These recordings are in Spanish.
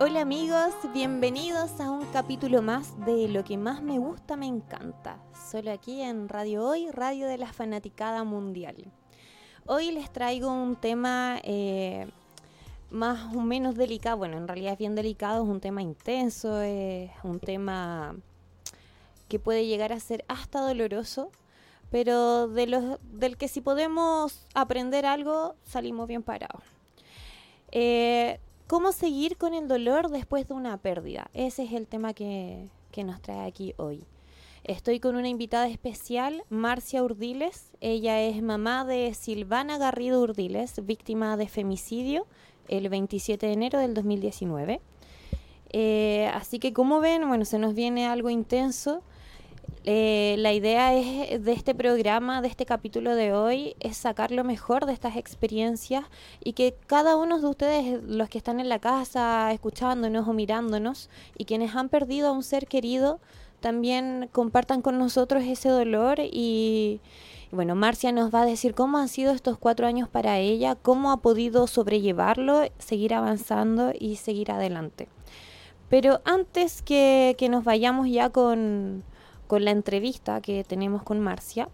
Hola amigos, bienvenidos a un capítulo más de Lo que más me gusta me encanta, solo aquí en Radio Hoy, Radio de la Fanaticada Mundial. Hoy les traigo un tema eh, más o menos delicado, bueno, en realidad es bien delicado, es un tema intenso, es un tema que puede llegar a ser hasta doloroso, pero de los, del que si podemos aprender algo, salimos bien parados. Eh, ¿Cómo seguir con el dolor después de una pérdida? Ese es el tema que, nos trae aquí hoy. Estoy con una invitada especial, Marcia Urdiles. Ella es mamá de Silvana Garrido Urdiles, víctima de femicidio el 27 de enero del 2019. Eh, así que como ven, bueno, se nos viene algo intenso. Eh, la idea es, de este programa, de este capítulo de hoy, es sacar lo mejor de estas experiencias y que cada uno de ustedes, los que están en la casa, escuchándonos o mirándonos, y quienes han perdido a un ser querido, también compartan con nosotros ese dolor y, bueno, Marcia nos va a decir cómo han sido estos cuatro años para ella, cómo ha podido sobrellevarlo, seguir avanzando y seguir adelante. Pero antes que nos vayamos ya con, con la entrevista que tenemos con Marcia,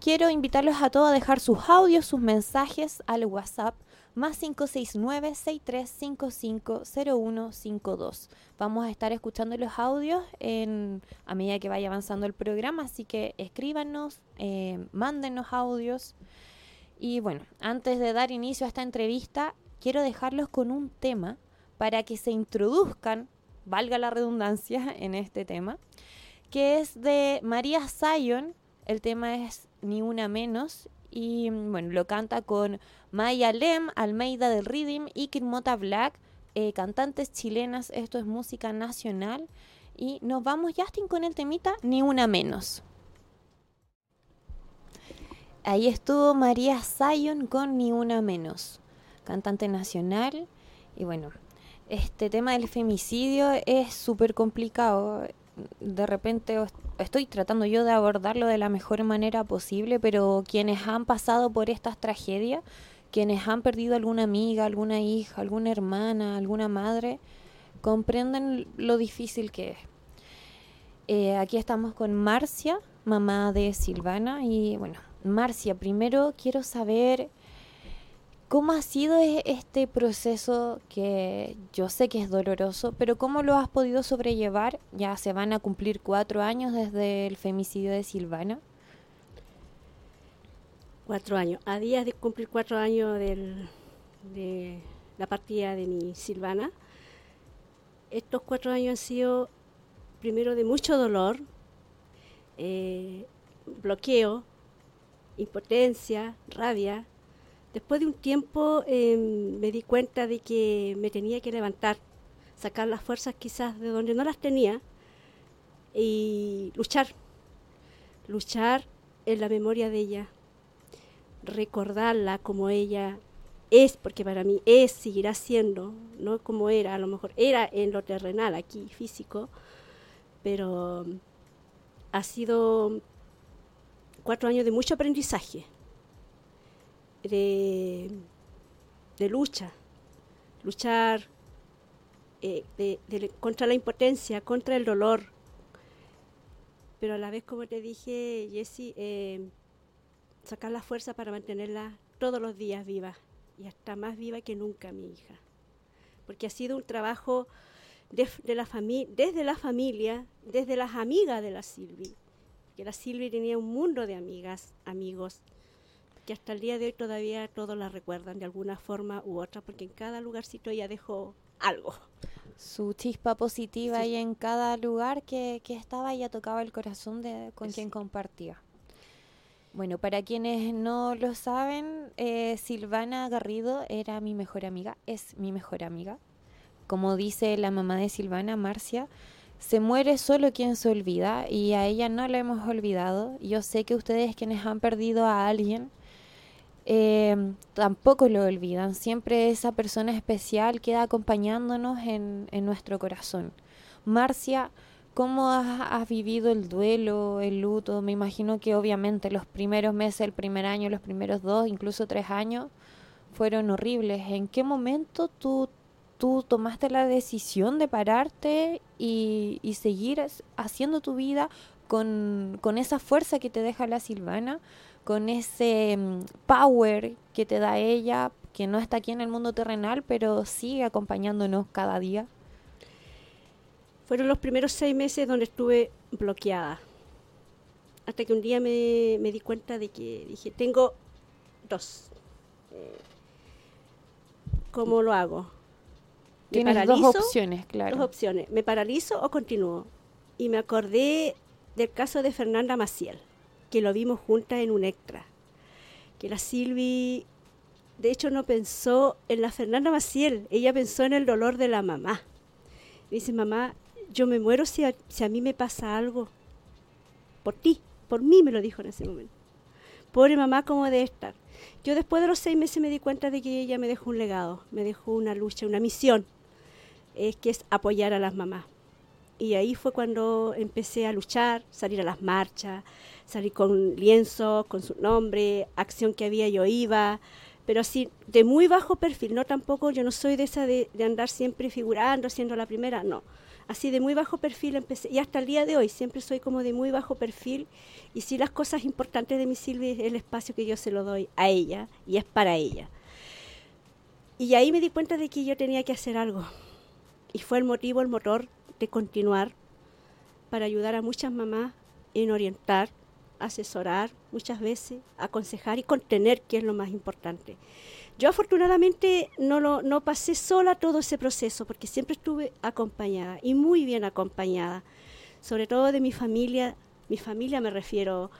quiero invitarlos a todos a dejar sus audios, sus mensajes al WhatsApp más 569-6355-0152. Vamos a estar escuchando los audios en, a medida que vaya avanzando el programa, así que escríbanos, eh, mándenos audios. Y bueno, antes de dar inicio a esta entrevista, quiero dejarlos con un tema para que se introduzcan, valga la redundancia, en este tema que es de María Zion. El tema es Ni Una Menos. Y bueno, lo canta con Maya Lem, Almeida del Rhythm y Kirmota Black, eh, cantantes chilenas. Esto es música nacional. Y nos vamos, Justin, con el temita Ni Una Menos. Ahí estuvo María Zion con Ni Una Menos, cantante nacional. Y bueno, este tema del femicidio es súper complicado de repente estoy tratando yo de abordarlo de la mejor manera posible, pero quienes han pasado por estas tragedias, quienes han perdido alguna amiga, alguna hija, alguna hermana, alguna madre, comprenden lo difícil que es. Eh, aquí estamos con Marcia, mamá de Silvana, y bueno, Marcia, primero quiero saber ¿Cómo ha sido e-, este proceso que yo sé que es doloroso, pero cómo lo has podido sobrellevar? Ya se van a cumplir cuatro años desde el femicidio de Silvana. Cuatro años. A días de cumplir cuatro años de la partida de mi Silvana, estos cuatro años han sido primero de mucho dolor, eh, bloqueo, impotencia, rabia, Después de un tiempo em, me di cuenta de que me tenía que levantar, sacar las fuerzas quizás de donde no las tenía y luchar, luchar en la memoria de ella, recordarla como ella es, porque para mí es, seguirá siendo, no como era, a lo mejor era en lo terrenal aquí, físico, pero ha sido cuatro años de mucho aprendizaje de, lucha, luchar eh, contra la impotencia, contra el dolor. Pero a la vez, como te dije, Jessie, eh, sacar la fuerza para mantenerla todos los días viva y hasta más viva que nunca mi hija. Porque ha sido un trabajo de, desde la familia, desde las amigas de la Silvi. Que la Silvi tenía un mundo de amigas, amigos, que hasta el día de hoy todavía todos la recuerdan de alguna forma u otra, porque en cada lugarcito ella dejó algo. Su chispa positiva ahí en cada lugar que, que estaba, ella tocaba el corazón de con quien compartía. Bueno, para quienes no lo saben, eh, Silvana Garrido era mi mejor amiga, es mi mejor amiga. Como dice la mamá de Silvana, Marcia, se muere solo quien se olvida y a ella no la hemos olvidado. Yo sé que ustedes quienes han perdido a alguien, eh, tampoco lo olvidan. Siempre esa persona especial queda acompañándonos en, nuestro corazón. Marcia, ¿cómo has, vivido el duelo, el luto? Me imagino que obviamente los primeros meses, el primer año, los primeros dos, incluso tres años, fueron horribles. ¿En qué momento tú tú tomaste la decisión de pararte y, y seguir haciendo tu vida con, con, esa fuerza que te deja la Silvana, con ese mm, power que te da ella, que no está aquí en el mundo terrenal, pero sigue acompañándonos cada día. Fueron los primeros seis meses donde estuve bloqueada. Hasta que un día me, me di cuenta de que dije, tengo dos. Eh, ¿Cómo lo hago? Tienes dos opciones, claro. Dos opciones. ¿Me paralizo o continúo? Y me acordé del caso de Fernanda Maciel, que lo vimos juntas en un extra. Que la Silvi, de hecho, no pensó en la Fernanda Maciel, ella pensó en el dolor de la mamá. Me dice, mamá, yo me muero si a, si a mí me pasa algo. Por ti, por mí me lo dijo en ese momento. Pobre mamá, ¿cómo debe estar? Yo después de los seis meses me di cuenta de que ella me dejó un legado, me dejó una lucha, una misión, es que es apoyar a las mamás. Y ahí fue cuando empecé a luchar, salir a las marchas, salir con lienzo, con su nombre, acción que había yo iba, pero así de muy bajo perfil, no tampoco, yo no soy de esa de, de andar siempre figurando, siendo la primera, no así de muy bajo perfil empecé, y hasta el día de hoy siempre soy como de muy bajo perfil, y sí las cosas importantes de mi Silvia es el espacio que yo se lo doy a ella, y es para ella. Y ahí me di cuenta de que yo tenía que hacer algo, y fue el motivo, el motor de continuar para ayudar a muchas mamás en orientar, asesorar muchas veces, aconsejar y contener, que es lo más importante. Yo afortunadamente no, lo, no pasé sola todo ese proceso porque siempre estuve acompañada y muy bien acompañada, sobre todo de mi familia, mi familia me refiero,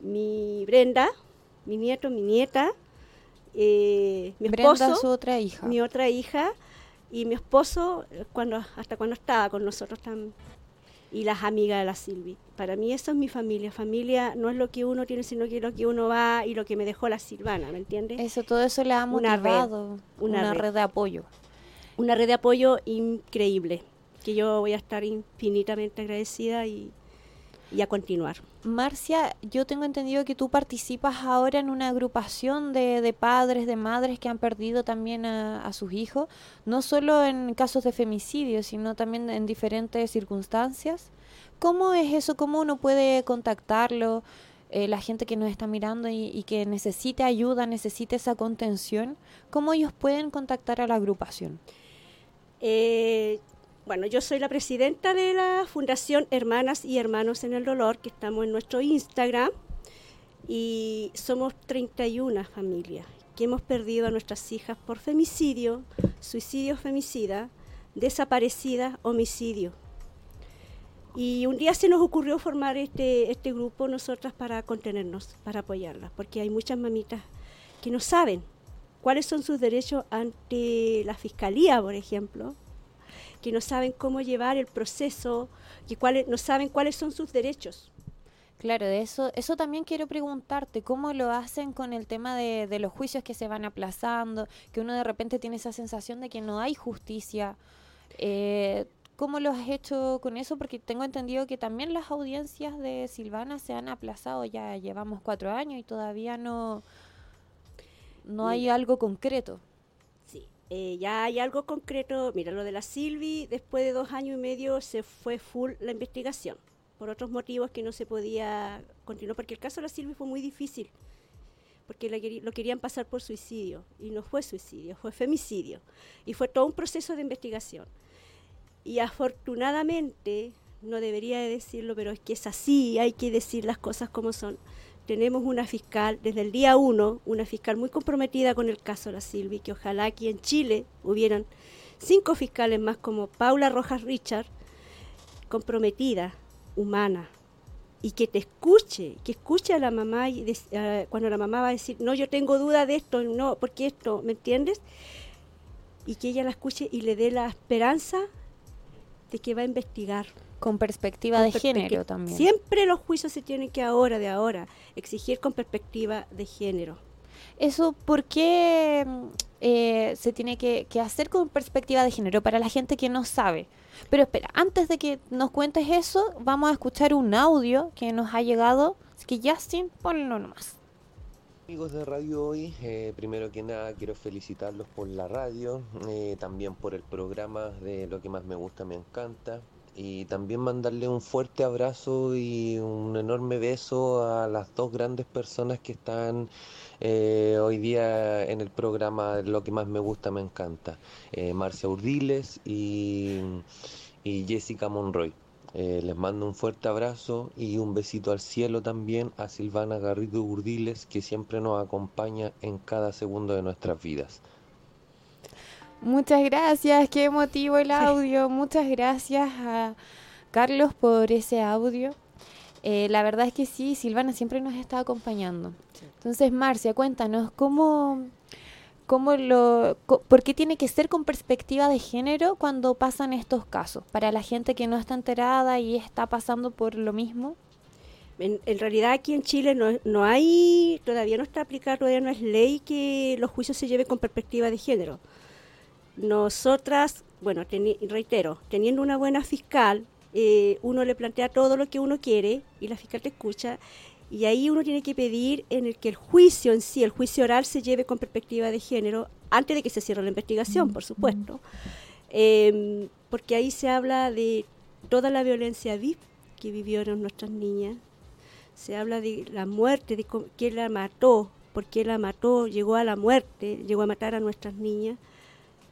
mi Brenda, mi nieto, mi nieta, eh, mi esposo, su otra hija. mi otra hija y mi esposo cuando hasta cuando estaba con nosotros también y las amigas de la Silvi. Para mí eso es mi familia. Familia no es lo que uno tiene, sino que lo que uno va y lo que me dejó la Silvana, ¿me entiendes? Eso, todo eso le ha motivado. Una, una red. de apoyo. Una red de apoyo increíble, que yo voy a estar infinitamente agradecida y, y a continuar. Marcia, yo tengo entendido que tú participas ahora en una agrupación de, de padres, de madres que han perdido también a, a, sus hijos, no solo en casos de femicidio, sino también en diferentes circunstancias. ¿Cómo es eso? ¿Cómo uno puede contactarlo? Eh, la gente que nos está mirando y, que necesite ayuda, necesite esa contención, ¿cómo ellos pueden contactar a la agrupación? Eh, bueno, yo soy la presidenta de la Fundación Hermanas y Hermanos en el Dolor, que estamos en nuestro Instagram, y somos 31 familias que hemos perdido a nuestras hijas por femicidio, suicidio femicida, desaparecida, homicidio. Y un día se nos ocurrió formar este, este grupo nosotras para contenernos, para apoyarlas, porque hay muchas mamitas que no saben cuáles son sus derechos ante la fiscalía, por ejemplo, que no saben cómo llevar el proceso, que cuáles, no saben cuáles son sus derechos. Claro, de eso, eso también quiero preguntarte, ¿cómo lo hacen con el tema de, los juicios que se van aplazando, que uno de repente tiene esa sensación de que no hay justicia? Eh, ¿Cómo lo has hecho con eso? Porque tengo entendido que también las audiencias de Silvana se han aplazado, ya llevamos cuatro años y todavía no, no hay algo concreto eh, ya hay algo concreto. Mira, lo de la Silvi, después de dos años y medio se fue full la investigación, por otros motivos que no se podía continuar, porque el caso de la Silvi fue muy difícil, porque lo querían pasar por suicidio, y no fue suicidio, fue femicidio, y fue todo un proceso de investigación. Y afortunadamente, no debería de decirlo, pero es que es así, hay que decir las cosas como son tenemos una fiscal desde el día uno, una fiscal muy comprometida con el caso de la Silvi, que ojalá aquí en Chile hubieran cinco fiscales más como Paula Rojas Richard, comprometida, humana, y que te escuche, que escuche a la mamá y de, uh, cuando la mamá va a decir, no, yo tengo duda de esto, no, porque esto, ¿me entiendes? Y que ella la escuche y le dé la esperanza de que va a investigar. Con perspectiva con de género también. Siempre los juicios se tienen que ahora, de ahora, exigir con perspectiva de género. Eso, ¿por qué eh, se tiene que, que, hacer con perspectiva de género para la gente que no sabe? Pero espera, antes de que nos cuentes eso, vamos a escuchar un audio que nos ha llegado. Así que Justin, ponlo nomás. Amigos de Radio Hoy, eh, primero que nada quiero felicitarlos por la radio, eh, también por el programa de Lo que más me gusta, me encanta, y también mandarle un fuerte abrazo y un enorme beso a las dos grandes personas que están eh, hoy día en el programa Lo que más me gusta, me encanta, Marcia Urdiles y, y Jessica Monroy. Eh, les mando un fuerte abrazo y un besito al cielo también a Silvana Garrido Urdiles, que siempre nos acompaña en cada segundo de nuestras vidas. Muchas gracias, qué emotivo el audio. Muchas gracias a Carlos por ese audio. Eh, la verdad es que sí, Silvana siempre nos está acompañando. Entonces, Marcia, cuéntanos, ¿cómo, cómo lo, ¿por qué tiene que ser con perspectiva de género cuando pasan estos casos? Para la gente que no está enterada y está pasando por lo mismo. En, realidad aquí en Chile no, no, hay, todavía no está aplicado, todavía no es ley que los juicios se lleven con perspectiva de género. Nosotras, bueno, reitero, teniendo una buena fiscal, eh, uno le plantea todo lo que uno quiere y la fiscal te escucha y ahí uno tiene que pedir en el que el juicio en sí, el juicio oral, se lleve con perspectiva de género, antes de que se cierre la investigación, por supuesto. Em, porque ahí se habla de toda la violencia VIP que vivieron nuestras niñas. Se habla de la muerte, de quién la mató, por qué la mató, llegó a la muerte, llegó a matar a nuestras niñas.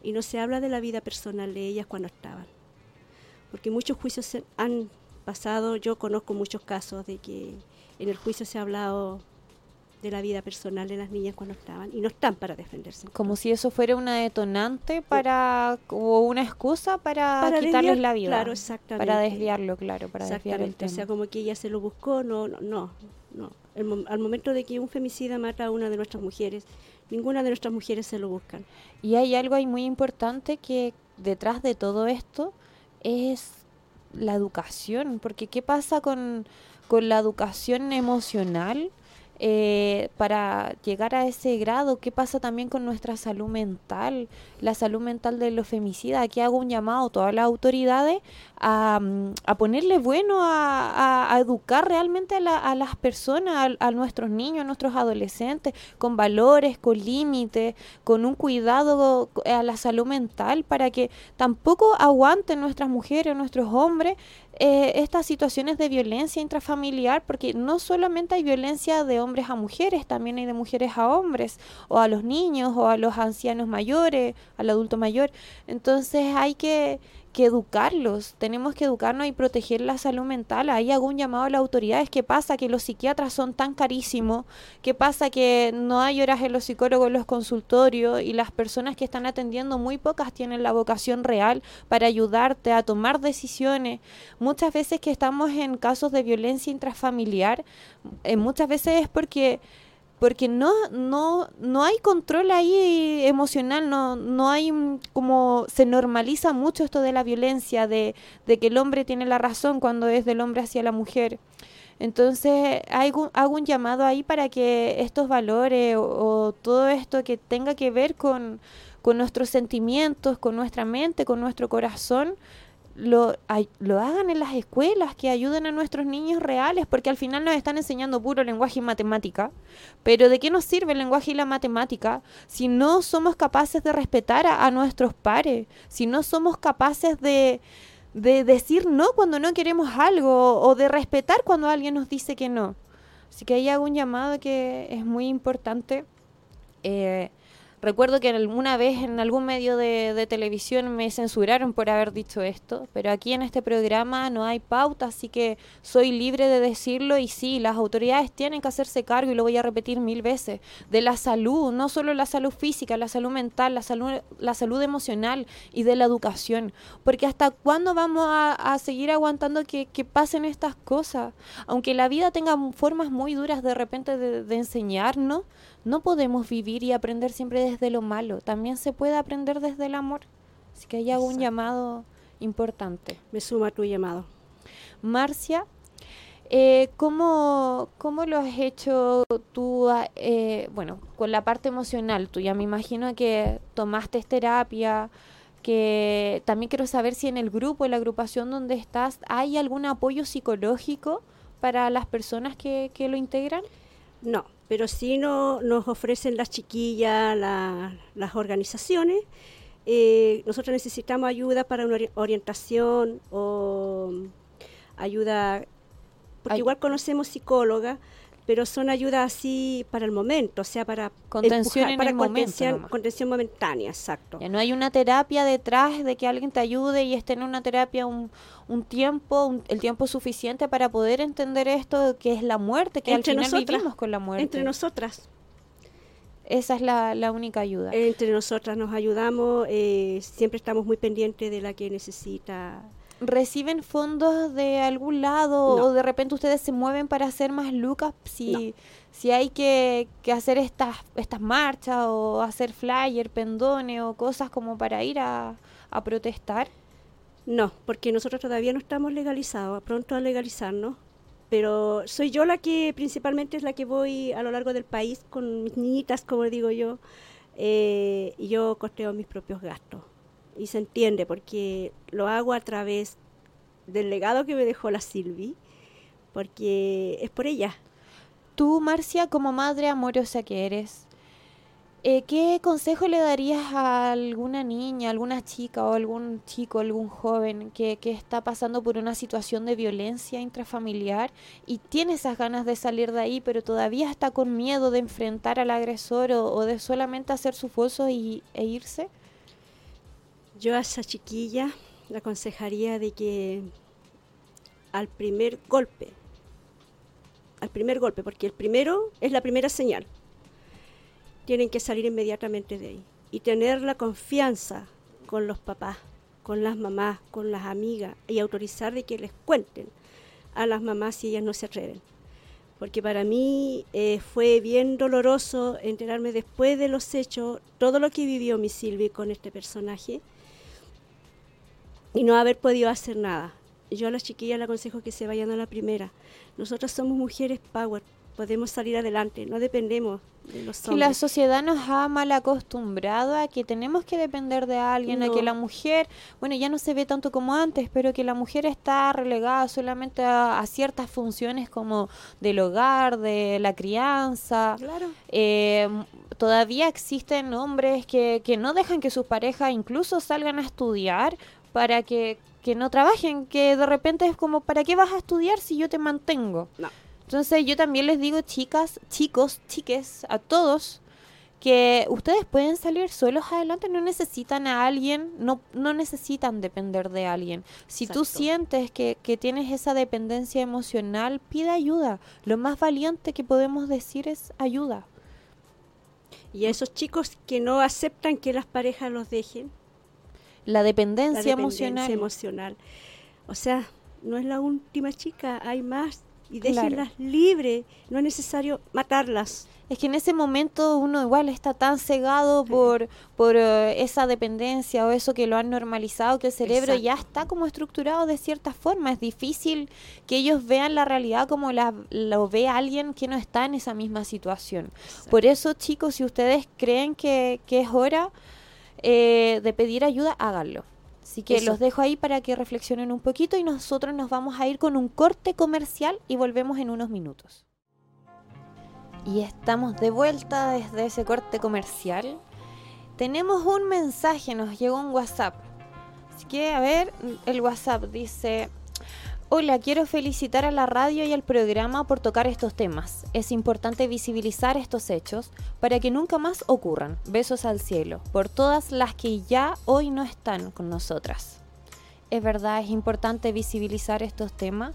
Y no se habla de la vida personal de ellas cuando estaban. Porque muchos juicios han pasado, yo conozco muchos casos de que en el juicio se ha hablado de la vida personal de las niñas cuando estaban y no están para defenderse. Como si eso fuera una detonante para o una excusa para, quitarles la vida. Claro, exactamente. Para desviarlo, claro, para desviar el tema. O sea, como que ella se lo buscó, no, no, no. no. al momento de que un femicida mata a una de nuestras mujeres, ninguna de nuestras mujeres se lo buscan. Y hay algo ahí muy importante que detrás de todo esto es la educación, porque ¿qué pasa con con la educación emocional eh, para llegar a ese grado? ¿Qué pasa también con nuestra salud mental? La salud mental de los femicidas. Aquí hago un llamado a todas las autoridades a, a ponerle bueno a, educar realmente a, las personas, a, nuestros niños, a nuestros adolescentes, con valores, con límites, con un cuidado a la salud mental para que tampoco aguanten nuestras mujeres, nuestros hombres eh, estas situaciones de violencia intrafamiliar, porque no solamente hay violencia de hombres a mujeres, también hay de mujeres a hombres, o a los niños, o a los ancianos mayores, al adulto mayor. Entonces hay que que educarlos, tenemos que educarnos y proteger la salud mental. Ahí hago un llamado a las autoridades. ¿Qué pasa? Que los psiquiatras son tan carísimos. ¿Qué pasa? Que no hay horas en los psicólogos en los consultorios y las personas que están atendiendo, muy pocas tienen la vocación real para ayudarte a tomar decisiones. Muchas veces que estamos en casos de violencia intrafamiliar, eh, muchas veces es porque porque no, no, no hay control ahí emocional, no, no hay como se normaliza mucho esto de la violencia, de, de, que el hombre tiene la razón cuando es del hombre hacia la mujer. Entonces hago, hago un llamado ahí para que estos valores o, todo esto que tenga que ver con, con nuestros sentimientos, con nuestra mente, con nuestro corazón, lo, lo hagan en las escuelas, que ayuden a nuestros niños reales, porque al final nos están enseñando puro lenguaje y matemática. Pero ¿de qué nos sirve el lenguaje y la matemática si no somos capaces de respetar a, nuestros pares? Si no somos capaces de, de decir no cuando no queremos algo o de respetar cuando alguien nos dice que no. Así que ahí hago un llamado que es muy importante. Eh, Recuerdo que alguna vez en algún medio de, televisión me censuraron por haber dicho esto, pero aquí en este programa no hay pauta, así que soy libre de decirlo y sí, las autoridades tienen que hacerse cargo, y lo voy a repetir mil veces, de la salud, no solo la salud física, la salud mental, la salud, la salud emocional y de la educación, porque hasta cuándo vamos a, seguir aguantando que, pasen estas cosas, aunque la vida tenga formas muy duras de repente de, de enseñarnos, no podemos vivir y aprender siempre desde lo malo, también se puede aprender desde el amor. Así que hay un llamado importante. Me suma tu llamado. Marcia, eh, ¿cómo, ¿cómo, lo has hecho tú, ah, eh, bueno, con la parte emocional tuya? Me imagino que tomaste terapia, que también quiero saber si en el grupo, en la agrupación donde estás, ¿hay algún apoyo psicológico para las personas que, que lo integran? No, pero sí no, nos ofrecen las chiquillas, las organizaciones. Eh, nosotros necesitamos ayuda para una orientación o ayuda, porque igual conocemos psicóloga, pero son ayudas así para el momento, o sea, para contención para contención, contención momentánea, exacto. Ya no hay una terapia detrás de que alguien te ayude y esté en una terapia un, un tiempo, el tiempo suficiente para poder entender esto que es la muerte, que entre al final vivimos con la muerte. Entre nosotras. Esa es la, la única ayuda. Entre nosotras nos ayudamos, eh, siempre estamos muy pendientes de la que necesita reciben fondos de algún lado o de repente ustedes se mueven para hacer más lucas si, si hay que, que, hacer estas, estas marchas o hacer flyer, pendones o cosas como para ir a, a protestar? No, porque nosotros todavía no estamos legalizados, pronto a legalizarnos, pero soy yo la que principalmente es la que voy a lo largo del país con mis niñitas, como digo yo, eh, y yo costeo mis propios gastos y se entiende porque lo hago a través del legado que me dejó la Silvi, porque es por ella. Tú, Marcia, como madre amorosa que eres, eh, ¿qué consejo le darías a alguna niña, alguna chica o algún chico, algún joven que, que, está pasando por una situación de violencia intrafamiliar y tiene esas ganas de salir de ahí, pero todavía está con miedo de enfrentar al agresor o, de solamente hacer su foso y, e irse? Yo a esa chiquilla le aconsejaría de que al primer golpe, al primer golpe, porque el primero es la primera señal, tienen que salir inmediatamente de ahí y tener la confianza con los papás, con las mamás, con las amigas y autorizar de que les cuenten a las mamás si ellas no se atreven. Porque para mí eh, fue bien doloroso enterarme después de los hechos todo lo que vivió mi Silvi con este personaje y no haber podido hacer nada. Yo a las chiquillas les aconsejo que se vayan a la primera. Nosotras somos mujeres power, podemos salir adelante, no dependemos de los hombres. Que la sociedad nos ha mal acostumbrado a que tenemos que depender de alguien, a que la mujer, bueno, ya no se ve tanto como antes, pero que la mujer está relegada solamente a, ciertas funciones como del hogar, de la crianza. Claro. Eh, todavía existen hombres que, que no dejan que sus parejas incluso salgan a estudiar para que, no trabajen, que de repente es como, ¿para qué vas a estudiar si yo te mantengo? No. Entonces yo también les digo, chicas, chicos, chiques, a todos, que ustedes pueden salir solos adelante, no necesitan a alguien, no, no necesitan depender de alguien. Si tú sientes que, que, tienes esa dependencia emocional, pide ayuda. Lo más valiente que podemos decir es ayuda. Y a esos chicos que no aceptan que las parejas los dejen, la dependencia, emocional. emocional. O sea, no es la última chica, hay más y déjenlas libres, no es necesario matarlas. Es que en ese momento uno igual está tan cegado por, por eh, esa dependencia o eso que lo han normalizado, que el cerebro ya está como estructurado de cierta forma. Es difícil que ellos vean la realidad como la, lo ve alguien que no está en esa misma situación. Por eso, chicos, si ustedes creen que, que es hora, eh, de pedir ayuda, háganlo. Así que los dejo ahí para que reflexionen un poquito y nosotros nos vamos a ir con un corte comercial y volvemos en unos minutos. Y estamos de vuelta desde ese corte comercial. Tenemos un mensaje, nos llegó un WhatsApp. Así que, a ver, el WhatsApp dice, Hola, quiero felicitar a la radio y al programa por tocar estos temas. Es importante visibilizar estos hechos para que nunca más ocurran. Besos al cielo por todas las que ya hoy no están con nosotras. Es verdad, es importante visibilizar estos temas.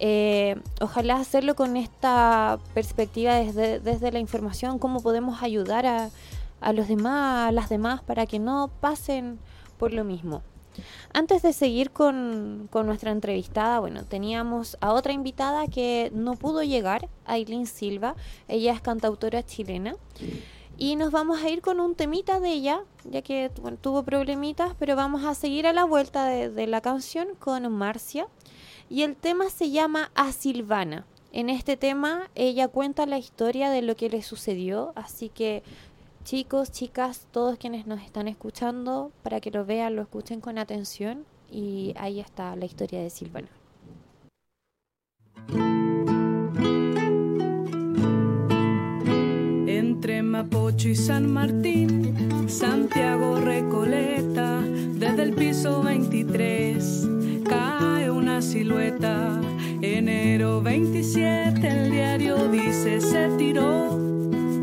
Eh, ojalá hacerlo con esta perspectiva desde, desde, la información, cómo podemos ayudar a, a los demás, a las demás, para que no pasen por lo mismo. Antes de seguir con, nuestra entrevistada, bueno, teníamos a otra invitada que no pudo llegar, Aileen Silva. Ella es cantautora chilena. Y nos vamos a ir con un temita de ella, ya que tuvo problemitas, pero vamos a seguir a la vuelta de, de la canción con Marcia. Y el tema se llama A Silvana. En este tema ella cuenta la historia de lo que le sucedió, así que chicos, chicas, todos quienes nos están escuchando, para que lo vean, lo escuchen con atención y ahí está la historia de Silvana. Mapocho y San Martín, Santiago Recoleta, desde el piso 23 cae una silueta. Enero 27 el diario dice se tiró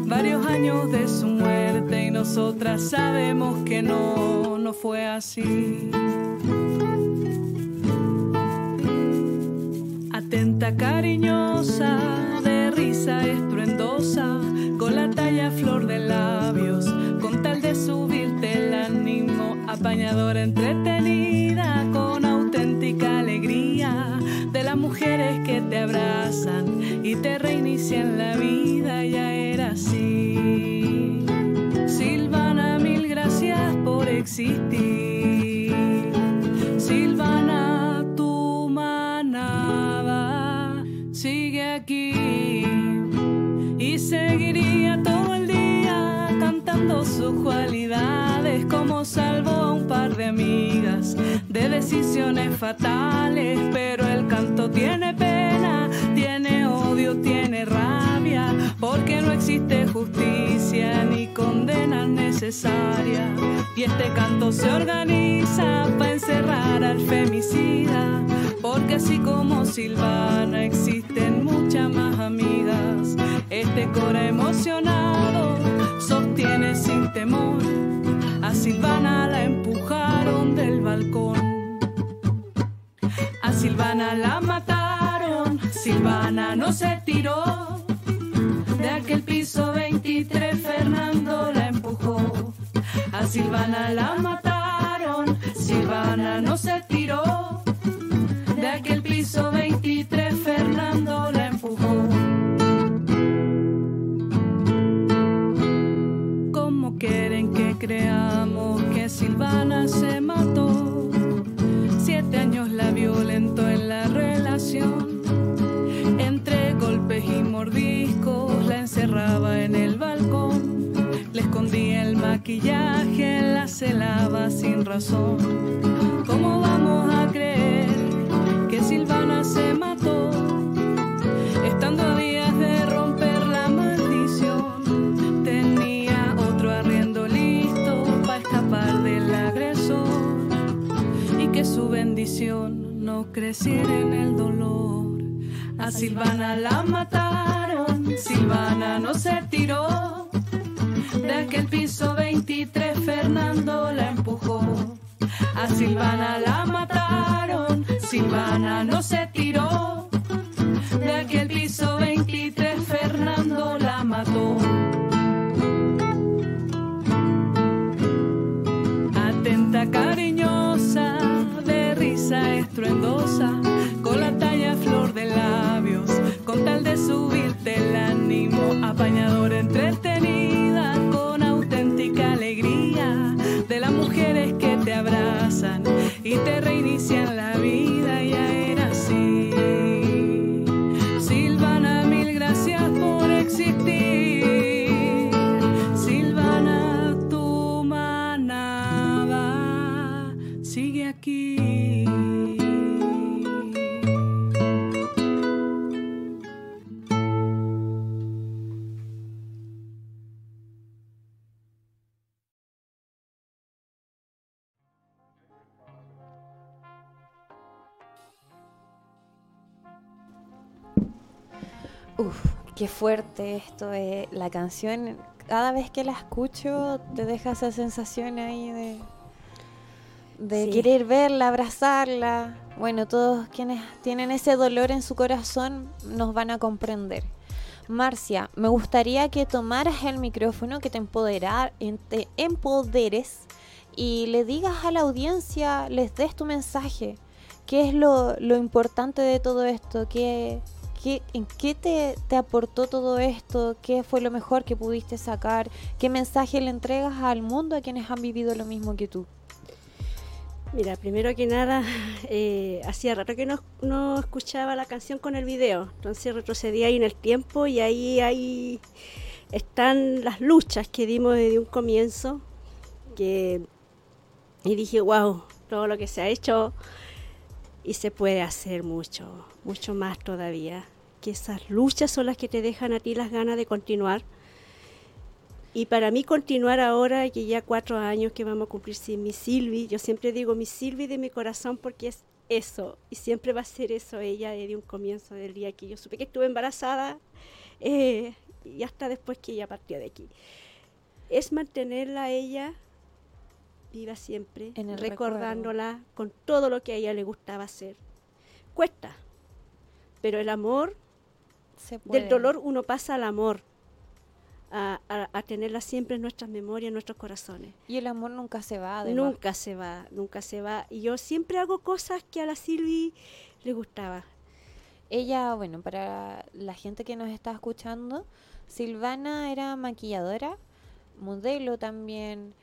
varios años de su muerte y nosotras sabemos que no, no fue así. Atenta, cariñosa, de risa estruendosa, con la talla flor de labios, con tal de subirte el ánimo, apañadora entretenida, con auténtica alegría de las mujeres que te abrazan y te reinician la vida, Silvana, tu manada sigue aquí y seguiría todo el día cantando sus cualidades como salvo un par de amigas de decisiones fatales, pero el canto tiene pena, tiene odio, tiene rabia, porque no existe justicia ni condena necesaria. Y este canto se organiza para encerrar al femicida, porque así como Silvana existen muchas más amigas. Este coro emocionado sostiene sin temor. A Silvana la empujaron del balcón. A Silvana la mataron. Silvana no se tiró. De aquel piso 23 Fernando la empujó. A Silvana la mataron. Silvana no se tiró. De aquel piso 23 Fernando la empujó. ¿Cómo quieren que creamos que Silvana se mató? Maquillaje, la celaba sin razón. ¿Cómo vamos a creer que Silvana se mató? Estando a días de romper la maldición, tenía otro arriendo listo para escapar del agresor y que su bendición no creciera en el dolor. A Silvana la mataron, Silvana no se tiró. De aquel piso 23 Fernando la empujó. A Silvana la mataron, Silvana no se tiró. De aquel piso 23 Fernando la mató. Atenta, cariñosa, de risa estruendosa, con la talla flor de labios, con tal de subirte el ánimo, apañadora entretenida, y te reinician la vida, qué fuerte esto es la canción. Cada vez que la escucho te deja esa sensación ahí de, de Sí. querer verla, abrazarla. Bueno, todos quienes tienen ese dolor en su corazón nos van a comprender. Marcia, me gustaría que tomaras el micrófono, que te, empoderar, te empoderes y le digas a la audiencia, les des tu mensaje. ¿Qué es lo, lo importante de todo esto? ¿Qué, ¿En qué te, aportó todo esto? ¿Qué fue lo mejor que pudiste sacar? ¿Qué mensaje le entregas al mundo a quienes han vivido lo mismo que tú? Mira, primero que nada, eh, hacía rato que no, no escuchaba la canción con el video, entonces retrocedí ahí en el tiempo y ahí, ahí están las luchas que dimos desde un comienzo, que, y dije, wow, todo lo que se ha hecho y se puede hacer mucho, mucho más todavía, que esas luchas son las que te dejan a ti las ganas de continuar. Y para mí continuar ahora, que ya cuatro años que vamos a cumplir sin mi Silvi, yo siempre digo mi Silvi de mi corazón porque es eso, y siempre va a ser eso ella desde un comienzo del día que yo supe que estuve embarazada eh, y hasta después que ella partió de aquí. Es mantenerla a ella viva siempre, En el recordándola con todo lo que a ella le gustaba hacer. Cuesta, pero el amor. Del dolor uno pasa al amor, a, a- a tenerla siempre en nuestras memorias, en nuestros corazones. Y el amor nunca se va. además. Nunca se va, nunca se va. Y yo siempre hago cosas que a la Silvi le gustaba. Ella, bueno, para la gente que nos está escuchando, Silvana era maquilladora, modelo también.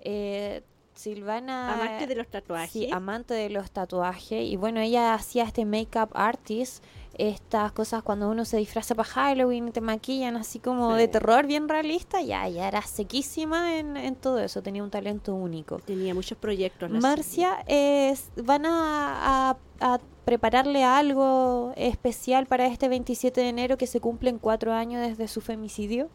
eh, Silvana... Amante de los tatuajes. Sí, amante de los tatuajes. Y bueno, ella hacía este make-up artist, estas cosas cuando uno se disfraza para Halloween y te maquillan así como de terror bien realista, ya, ya era sequísima en, en todo eso, tenía un talento único. Tenía muchos proyectos. Marcia, es- ¿van a, a- a prepararle algo especial para este 27 de enero que se cumplen cuatro años desde su femicidio?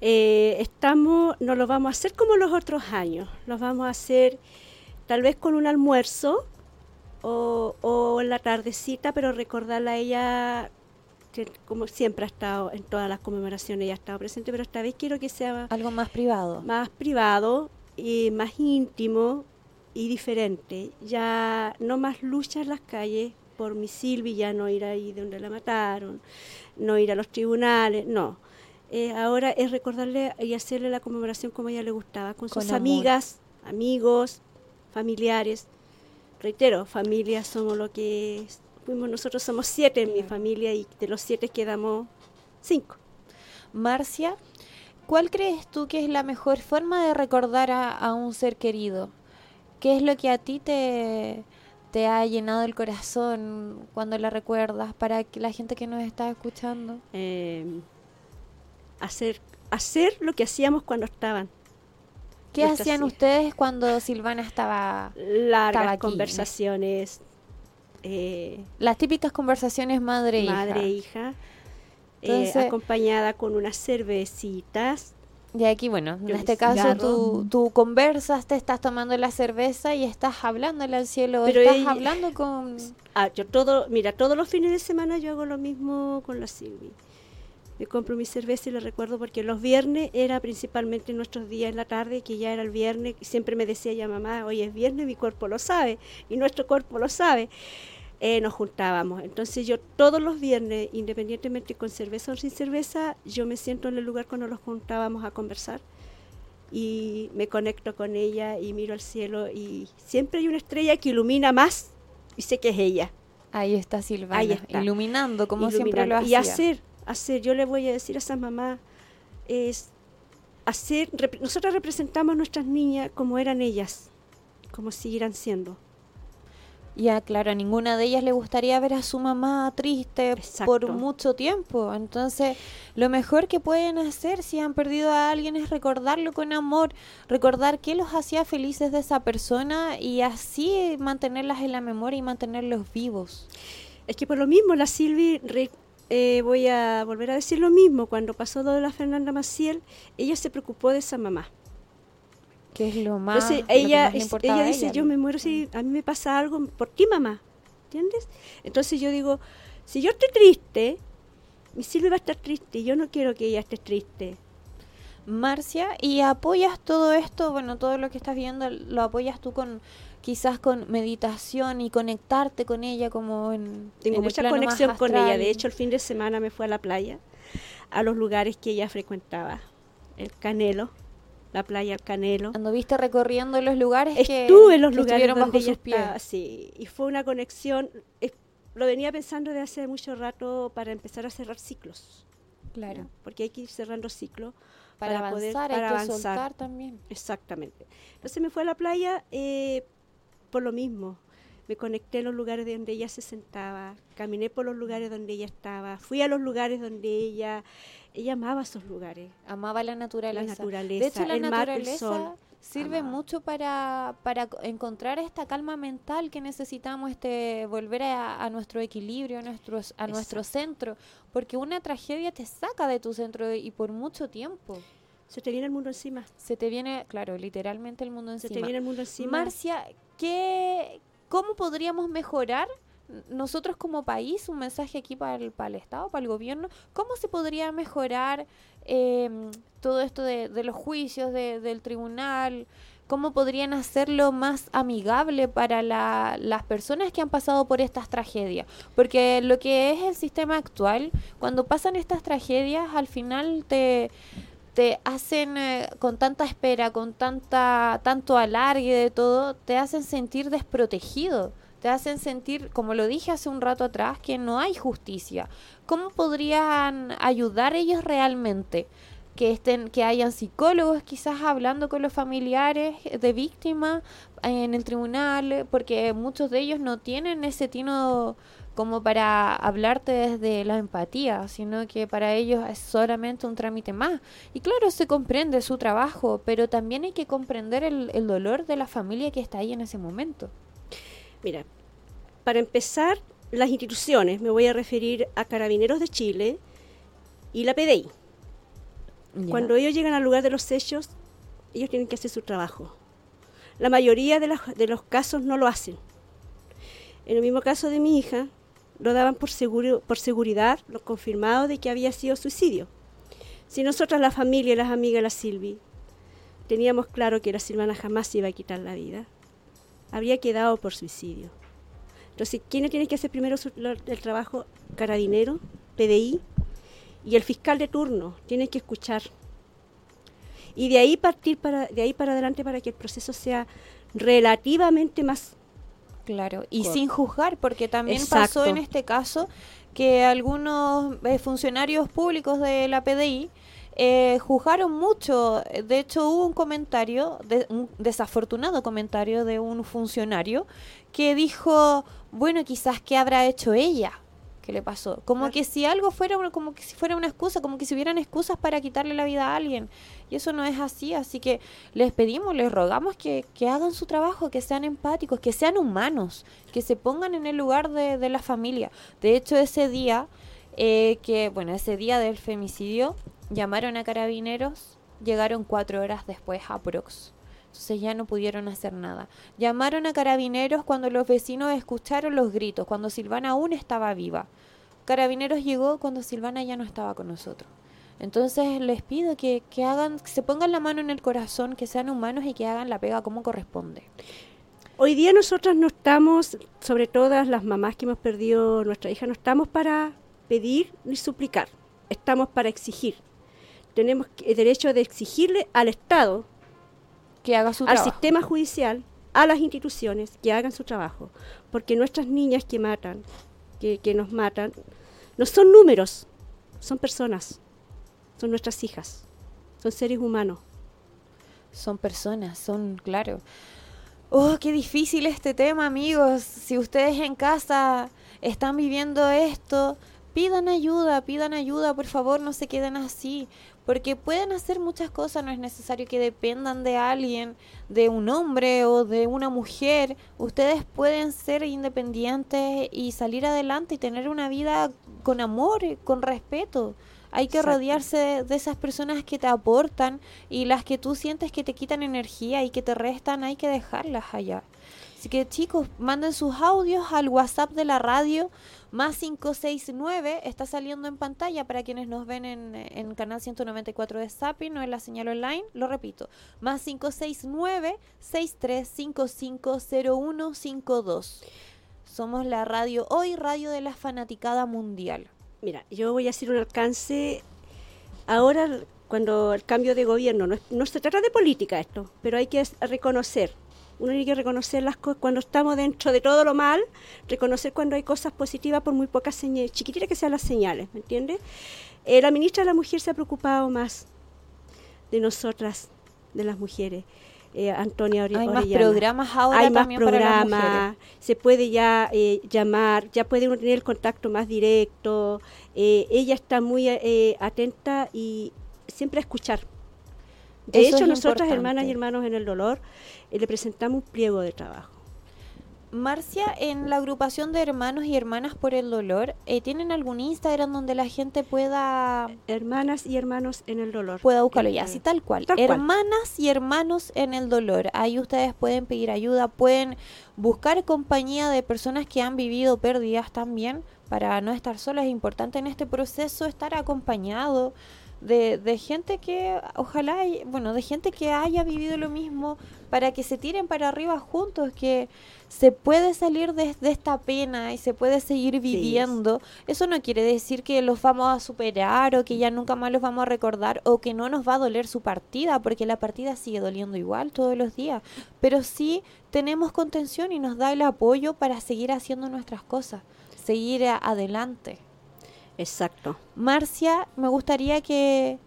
Eh, estamos, no lo vamos a hacer como los otros años, los vamos a hacer tal vez con un almuerzo o, o en la tardecita, pero recordarla a ella, que como siempre ha estado en todas las conmemoraciones, ella ha estado presente, pero esta vez quiero que sea Algo más privado. más privado y más íntimo y diferente. Ya no más lucha en las calles por mi Silvi, ya no ir ahí donde la mataron, no ir a los tribunales, no. Eh, ahora es recordarle y hacerle la conmemoración como a ella le gustaba, con, Con sus amor. amigas, amigos, familiares. Reitero, familia somos lo que es- fuimos, nosotros somos siete en mi familia y de los siete quedamos cinco. Marcia, ¿cuál crees tú que es la mejor forma de recordar a, a un ser querido? ¿Qué es lo que a ti te, te ha llenado el corazón cuando la recuerdas para que la gente que nos está escuchando? eh, hacer, hacer lo que hacíamos cuando estaban. ¿Qué hacían ustedes cuando Silvana estaba... Largas Estaba aquí, conversaciones, eh, Las típicas conversaciones madre-hija. madre e hija, eh, Entonces- acompañada con unas cervecitas. Y aquí, bueno, en este caso tú, tú conversas, te estás tomando la cerveza y estás hablándole al cielo, Pero estás ella- hablando con... Ah, yo todo, mira, todos los fines de semana yo hago lo mismo con la Silvi. Me compro mi cerveza y le recuerdo porque los viernes era principalmente nuestros días en la tarde, que ya era el viernes, y siempre me decía ya mamá, hoy es viernes, mi cuerpo lo sabe, y nuestro cuerpo lo sabe. Eh, nos juntábamos. Entonces yo todos los viernes, independientemente con cerveza o sin cerveza, yo me siento en el lugar cuando nos juntábamos a conversar y me conecto con ella y miro al cielo y siempre hay una estrella que ilumina más y sé que es ella. Ahí está Silvana, Ahí está. iluminando como siempre lo hacía. Y hacer, hacer, yo le voy a decir a esa mamá, es hacer, rep- nosotros representamos a nuestras niñas como eran ellas, como siguieran siendo. Ya, claro, a ninguna de ellas le gustaría ver a su mamá triste por mucho tiempo. Entonces, lo mejor que pueden hacer si han perdido a alguien es recordarlo con amor, recordar qué los hacía felices de esa persona y así mantenerlas en la memoria y mantenerlos vivos. Es que por lo mismo la Silvi, eh, voy a volver a decir lo mismo, cuando pasó lo de la Fernanda Maciel, ella se preocupó de esa mamá. Que es lo más. Entonces lo que ella, más le es- importaba ella a dice, ella, yo ¿no? me muero si a mí me pasa algo por ti, mamá. ¿Entiendes? Entonces yo digo, si yo estoy triste, mi Silvia va a estar triste y yo no quiero que ella esté triste. Marcia, y apoyas todo esto, bueno, todo lo que estás viendo, lo apoyas tú con quizás con meditación y conectarte con ella como en Tengo en el mucha plano más conexión con ella. De hecho, el fin de semana me fui a la playa, a los lugares que ella frecuentaba. El Canelo, la playa El Canelo. anduviste recorriendo los lugares que Estuve en los que lugares donde bajo ella sus pies. estaba, sí, y fue una conexión. es- lo venía pensando de hace mucho rato para empezar a cerrar ciclos. Claro. ¿ya? Porque hay que ir cerrando ciclos Para, para poder- avanzar, para hay que avanzar. soltar también. Exactamente. Entonces me fui a la playa eh, por lo mismo. Me conecté en los lugares de donde ella se sentaba, caminé por los lugares donde ella estaba, fui a los lugares donde ella, ella amaba esos lugares. Amaba la naturaleza. naturaleza, de hecho, la el mar, el naturaleza sol. sirve Amaba. mucho para, para co- encontrar esta calma mental que necesitamos, este volver a, a nuestro equilibrio, a, nuestros, a nuestro centro, porque una tragedia te saca de tu centro y por mucho tiempo. Se te viene el mundo encima. Se te viene, claro, literalmente el mundo encima. Se te viene el mundo encima. Marcia, ¿qué, ¿cómo podríamos mejorar nosotros como país, un mensaje aquí para el, para el Estado, para el gobierno, ¿cómo se podría mejorar em, todo esto de, los juicios de, del tribunal? ¿Cómo podrían hacerlo más amigable para la, las personas que han pasado por estas tragedias? Porque lo que es el sistema actual, cuando pasan estas tragedias, al final te, te hacen eh, con tanta espera, con tanta tanto alargue de todo, te hacen sentir desprotegido te hacen sentir, como lo dije hace un rato atrás, que no hay justicia. ¿Cómo podrían ayudar ellos realmente? Que estén, que hayan psicólogos quizás hablando con los familiares de víctimas en el tribunal, porque muchos de ellos no tienen ese tino como para hablarte desde la empatía, sino que para ellos es solamente un trámite más. Y claro, se comprende su trabajo, pero también hay que comprender el, el dolor de la familia que está ahí en ese momento. Mira, para empezar, las instituciones, me voy a referir a Carabineros de Chile y la PDI. Cuando ellos llegan al lugar de los hechos, ellos tienen que hacer su trabajo. La mayoría de, de los casos no lo hacen. En el mismo caso de mi hija, lo daban por, seguro, por seguridad, lo confirmado de que había sido suicidio. Si nosotras, la familia y las amigas de la Silvi, teníamos claro que la Silvana jamás iba a quitar la vida, habría quedado por suicidio. Entonces, ¿quién tiene que hacer primero el trabajo? Carabinero, PDI y el fiscal de turno. Tienen que escuchar. Y de ahí partir para, de ahí para adelante para que el proceso sea relativamente más Claro, y sin juzgar, porque también pasó en este caso que algunos eh, funcionarios públicos de la PDI eh, juzgaron mucho. De hecho, hubo un comentario, un desafortunado comentario de un funcionario que dijo, bueno, quizás qué habrá hecho ella, qué le pasó. Como que si algo fuera, como que si fuera una excusa, como que si hubieran excusas para quitarle la vida a alguien. Y eso no es así, así que les pedimos, les rogamos que, que hagan su trabajo, que sean empáticos, que sean humanos, que se pongan en el lugar de, de la familia. De hecho, ese día, eh, que, bueno, ese día del femicidio, llamaron a carabineros, llegaron cuatro horas después a Prox. Entonces ya no pudieron hacer nada. Llamaron a carabineros cuando los vecinos escucharon los gritos, cuando Silvana aún estaba viva. Carabineros llegó cuando Silvana ya no estaba con nosotros. Entonces les pido que, que hagan, que se pongan la mano en el corazón, que sean humanos y que hagan la pega como corresponde. Hoy día nosotras no estamos, sobre todas las mamás que hemos perdido nuestra hija, no estamos para pedir ni suplicar, estamos para exigir. Tenemos el derecho de exigirle al Estado, que haga su al sistema judicial, a las instituciones que hagan su trabajo, porque nuestras niñas que matan, que, que nos matan, no son números, son personas, son nuestras hijas, son seres humanos. Son personas, son, claro. Oh, qué difícil este tema, amigos. Si ustedes en casa están viviendo esto, pidan ayuda, pidan ayuda, por favor, no se queden así porque pueden hacer muchas cosas, no es necesario que dependan de alguien, de un hombre o de una mujer. Ustedes pueden ser independientes y salir adelante y tener una vida con amor, con respeto. Hay que rodearse de, esas personas que te aportan y las que tú sientes que te quitan energía y que te restan, hay que dejarlas allá. Así que chicos, manden sus audios al WhatsApp de la radio más 569 está saliendo en pantalla para quienes nos ven en, en canal 194 de Zapping, no en la señal online. Lo repito, más 569 63550152. Somos la radio hoy, radio de la fanaticada mundial. Mira, yo voy a hacer un alcance ahora cuando el cambio de gobierno, no, se trata de política esto, pero hay que reconocer uno tiene que reconocer las cosas cuando estamos dentro de todo lo mal, reconocer cuando hay cosas positivas por muy pocas señales, chiquititas que sean las señales, ¿me entiendes? Eh, la ministra de la Mujer se ha preocupado más de nosotras, de las mujeres. Eh, Antonia Hay más programas ahora Hay más programas, se puede ya eh, llamar, ya puede uno tener el contacto más directo. Eh, ella está muy atenta y siempre a escuchar. De hecho, nosotras, hermanas y hermanos en el dolor, le presentamos un pliego de trabajo. Marcia, en la agrupación de hermanos y hermanas por el dolor, eh, ¿tienen algún Instagram donde la gente pueda Hermanas y hermanos en el dolor. pueda buscarlo ya, así tal cual. tal cual. Hermanas y hermanos en el dolor. Ahí ustedes pueden pedir ayuda, pueden buscar compañía de personas que han vivido pérdidas también para no estar solas. Es importante en este proceso estar acompañado de, de gente que, ojalá, bueno, de gente que haya vivido lo mismo para que se tiren para arriba juntos, que se puede salir de, de esta pena y se puede seguir viviendo. Eso no quiere decir que los vamos a superar o que ya nunca más los vamos a recordar o que no nos va a doler su partida, porque la partida sigue doliendo igual todos los días. Pero sí tenemos contención y nos da el apoyo para seguir haciendo nuestras cosas, seguir adelante. Exacto. Marcia, me gustaría que,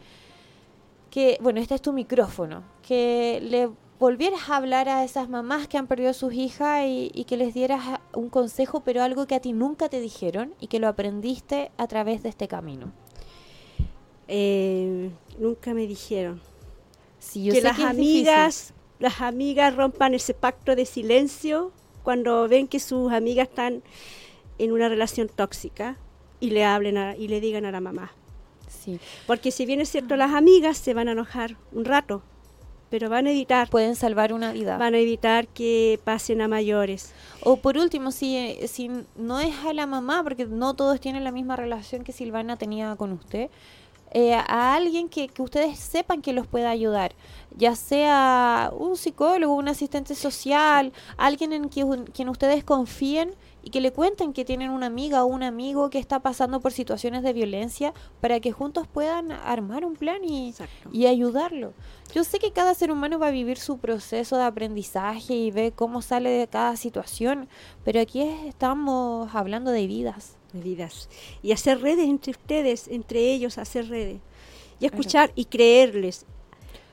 que, bueno, este es tu micrófono, que le volvieras a hablar a esas mamás que han perdido a sus hijas y, y que les dieras un consejo, pero algo que a ti nunca te dijeron y que lo aprendiste a través de este camino. Eh, nunca me dijeron Sí, yo que sé las que amigas, las amigas rompan ese pacto de silencio cuando ven que sus amigas están en una relación tóxica y le hablen a- y le digan a la mamá. Sí. Porque si bien es cierto, las amigas se van a enojar un rato, pero van a evitar, Pueden salvar una vida. van a evitar que pasen a mayores. O por último, si, si no es a la mamá, porque no todos tienen la misma relación que Silvana tenía con usted, eh, a alguien que, que ustedes sepan que los pueda ayudar, ya sea un psicólogo, un asistente social, alguien en quien, quien ustedes confíen y que le cuenten que tienen una amiga o un amigo que está pasando por situaciones de violencia para que juntos puedan armar un plan y, y ayudarlo. Yo sé que cada ser humano va a vivir su proceso de aprendizaje y ve cómo sale de cada situación, pero aquí es- estamos hablando de vidas. medidas y hacer redes entre ustedes, entre ellos, hacer redes y Claro. escuchar y creerles.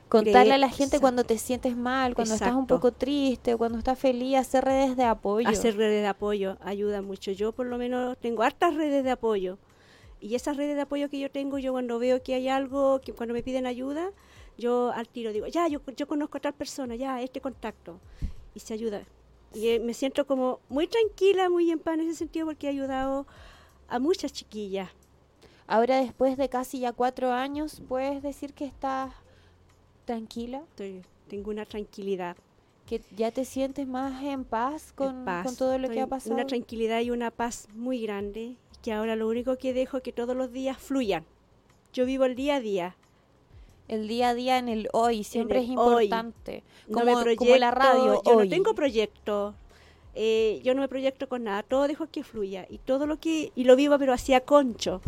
Contarle a la gente cuando te sientes mal, cuando estás un poco triste, cuando estás feliz, hacer redes de apoyo. Hacer redes de apoyo ayuda mucho. Yo por lo menos tengo hartas redes de apoyo y esas redes de apoyo que yo tengo, yo cuando veo que hay algo, que cuando me piden ayuda, yo al tiro digo, ya, yo, yo conozco a tal persona, ya, este contacto y se ayuda. Y eh, me siento como muy tranquila, muy en paz en ese sentido porque he ayudado a muchas chiquillas. Ahora, después de casi ya cuatro años, puedes decir que estás tranquila, Estoy- tengo una tranquilidad. que ya te sientes más en paz en con, paz. con todo lo que ha pasado. Una tranquilidad y una paz muy grande, que ahora lo único que dejo es que todos los días fluyan. Yo vivo el día a día. El día a día en el hoy siempre el es hoy. importante. No Como, como la radio yo hoy. no tengo proyecto. eh, yo no me proyecto con nada, todo dejo que fluya y todo lo que y lo vivo pero hacía concho,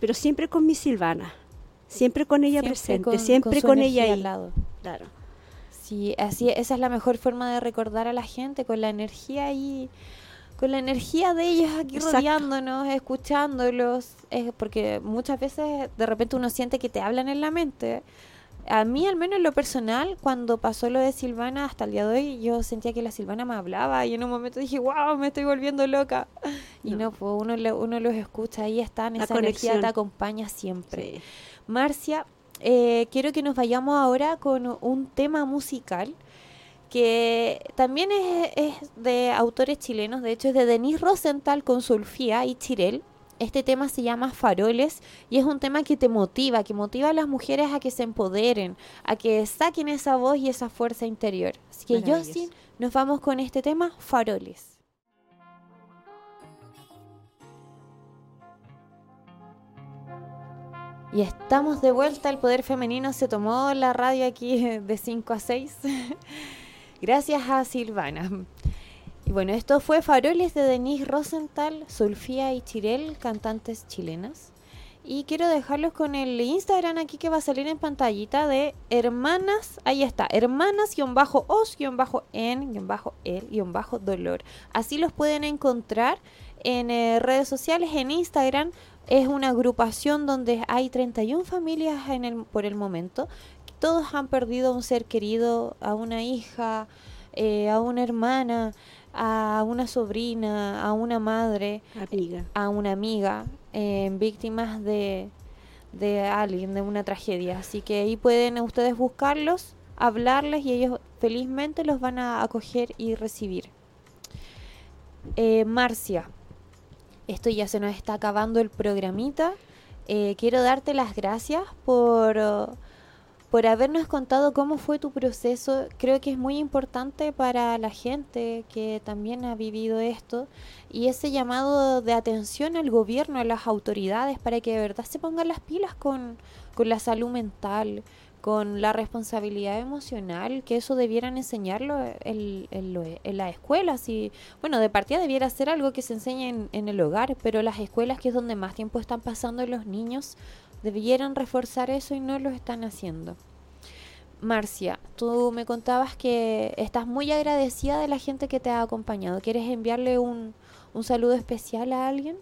pero siempre con mi Silvana, siempre con ella presente, siempre su con, ella energía ahí. al lado. Claro. Sí, así esa es la mejor forma de recordar a la gente con la energía ahí, con la energía de ellos aquí Exacto. rodeándonos, escuchándolos, es porque muchas veces de repente uno siente que te hablan en la mente. A mí, al menos en lo personal, cuando pasó lo de Silvana hasta el día de hoy, yo sentía que la Silvana me hablaba y en un momento dije, wow, me estoy volviendo loca. Y no, pues uno, uno los escucha, ahí están, La esa energía conexión. te acompaña siempre. Sí. Marcia, eh, quiero que nos vayamos ahora con un tema musical que también es, es de autores chilenos, de hecho es de Denise Rosenthal con Sulfía y Chirel. Este tema se llama Faroles y es un tema que te motiva, que motiva a las mujeres a que se empoderen, a que saquen esa voz y esa fuerza interior. Así que. Justin, nos vamos con este tema, Faroles. Y estamos de vuelta, el poder femenino se tomó la radio aquí de 5 a 6. Gracias a Silvana. Y bueno, esto fue Faroles de Denise Rosenthal, Sulfía y Chirel, cantantes chilenas. Y quiero dejarlos con el Instagram aquí que va a salir en pantallita de hermanas, ahí está, hermanas-os-en-el-dolor. Así los pueden encontrar en eh, redes sociales, en Instagram. Es una agrupación donde hay 31 familias en el, por el momento. Todos han perdido a un ser querido, a una hija, eh, a una hermana, a una sobrina, a una madre Amiga. a una amiga eh, víctimas de, de alguien, de una tragedia. Así que ahí pueden ustedes buscarlos, hablarles y ellos felizmente los van a acoger y recibir. Eh, Marcia, esto ya se nos está acabando el programita. Eh, quiero darte las gracias por, por habernos contado cómo fue tu proceso. Creo que es muy importante para la gente que también ha vivido esto y ese llamado de atención al gobierno, a las autoridades, para que de verdad se pongan las pilas con, con la salud mental, con la responsabilidad emocional, que eso debieran enseñarlo en, en, en las escuelas. Y bueno, de partida debiera ser algo que se enseñe en, en, el hogar, pero las escuelas, que es donde más tiempo están pasando los niños, debieran reforzar eso y no lo están haciendo. Marcia, tú me contabas que estás muy agradecida de la gente que te ha acompañado. ¿Quieres enviarle un, un saludo especial a alguien?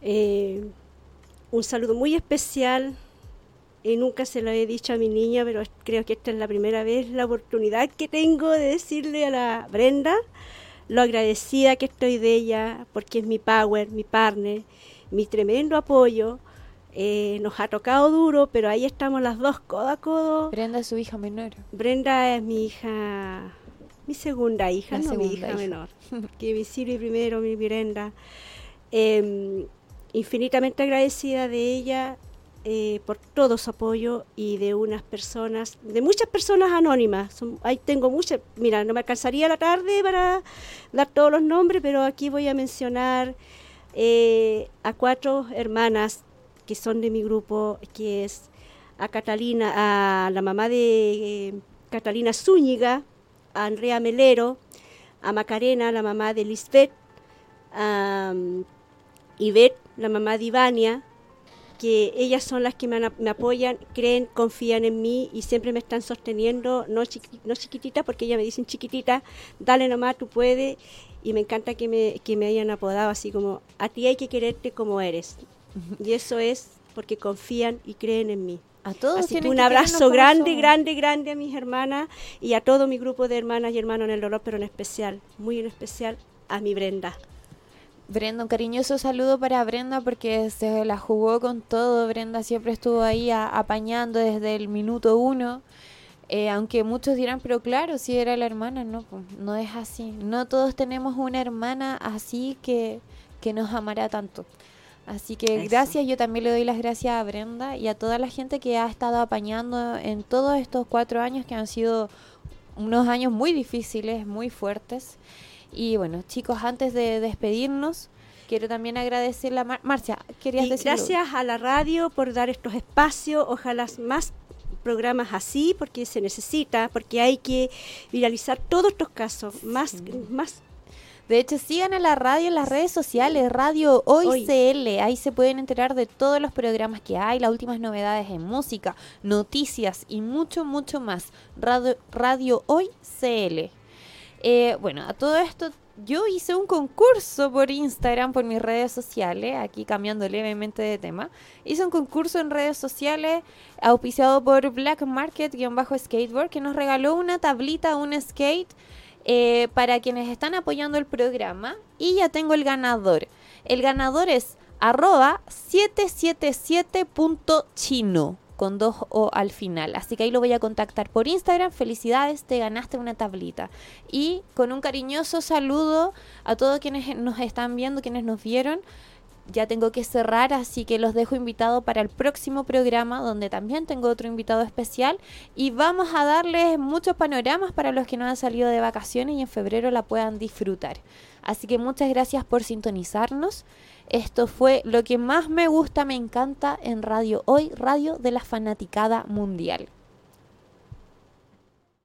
Eh, un saludo muy especial y nunca se lo he dicho a mi niña, pero creo que esta es la primera vez, la oportunidad que tengo de decirle a la Brenda lo agradecida que estoy de ella, porque es mi power, mi partner, mi tremendo apoyo. Eh, nos ha tocado duro, pero ahí estamos las dos codo a codo. Brenda es su hija menor. Brenda es mi hija, mi segunda hija, la no segunda mi hija, hija, menor. que mi Siri primero, mi Brenda. Eh, infinitamente agradecida de ella eh, por todo su apoyo y de unas personas, de muchas personas anónimas. Son, ahí tengo muchas, mira, no me alcanzaría la tarde para dar todos los nombres, pero aquí voy a mencionar eh, a cuatro hermanas que son de mi grupo, que es a Catalina, a la mamá de eh, Catalina Zúñiga, a Andrea Melero, a Macarena, la mamá de Lisbeth, a um, Ivette, la mamá de Ivania, que ellas son las que me, me, apoyan, creen, confían en mí y siempre me están sosteniendo, no, chiqui, no chiquitita, porque ellas me dicen chiquitita, dale nomás, tú puedes, y me encanta que me, que me hayan apodado así como, a ti hay que quererte como eres. Y eso es porque confían y creen en mí. A todos Así que un abrazo grande, grande, grande a mis hermanas y a todo mi grupo de hermanas y hermanos en el dolor, pero en especial, muy en especial a mi Brenda. Brenda, un cariñoso saludo para Brenda porque se la jugó con todo. Brenda siempre estuvo ahí a, apañando desde el minuto uno. Eh, aunque muchos dirán, pero claro, si era la hermana, no, pues, no es así. No todos tenemos una hermana así que, que nos amará tanto. Así que Eso. gracias, yo también le doy las gracias a Brenda y a toda la gente que ha estado apañando en todos estos cuatro años que han sido unos años muy difíciles, muy fuertes. Y bueno, chicos, antes de despedirnos, quiero también agradecerle a Mar Marcia. ¿querías decir Gracias a la radio por dar estos espacios, ojalá más programas así, porque se necesita, porque hay que viralizar todos estos casos, más, más de hecho, sigan a la radio en las redes sociales, Radio Hoy, Hoy, CL. Ahí se pueden enterar de todos los programas que hay, las últimas novedades en música, noticias y mucho, mucho más. Radio, Radio Hoy CL. Eh, bueno, a todo esto yo hice un concurso por Instagram, por mis redes sociales, aquí cambiando levemente de tema. Hice un concurso en redes sociales auspiciado por Black Market-Skateboard que nos regaló una tablita, un skate eh, para quienes están apoyando el programa. Y ya tengo el ganador. El ganador es arroba 777.chino con dos O al final. Así que ahí lo voy a contactar por Instagram. Felicidades, te ganaste una tablita. Y con un cariñoso saludo a todos quienes nos están viendo, quienes nos vieron. Ya tengo que cerrar, así que los dejo invitados para el próximo programa, donde también tengo otro invitado especial. Y vamos a darles muchos panoramas para los que no han salido de vacaciones y en febrero la puedan disfrutar. Así que muchas gracias por sintonizarnos. Esto fue lo que más me gusta, me encanta en Radio Hoy, Radio de la Fanaticada Mundial.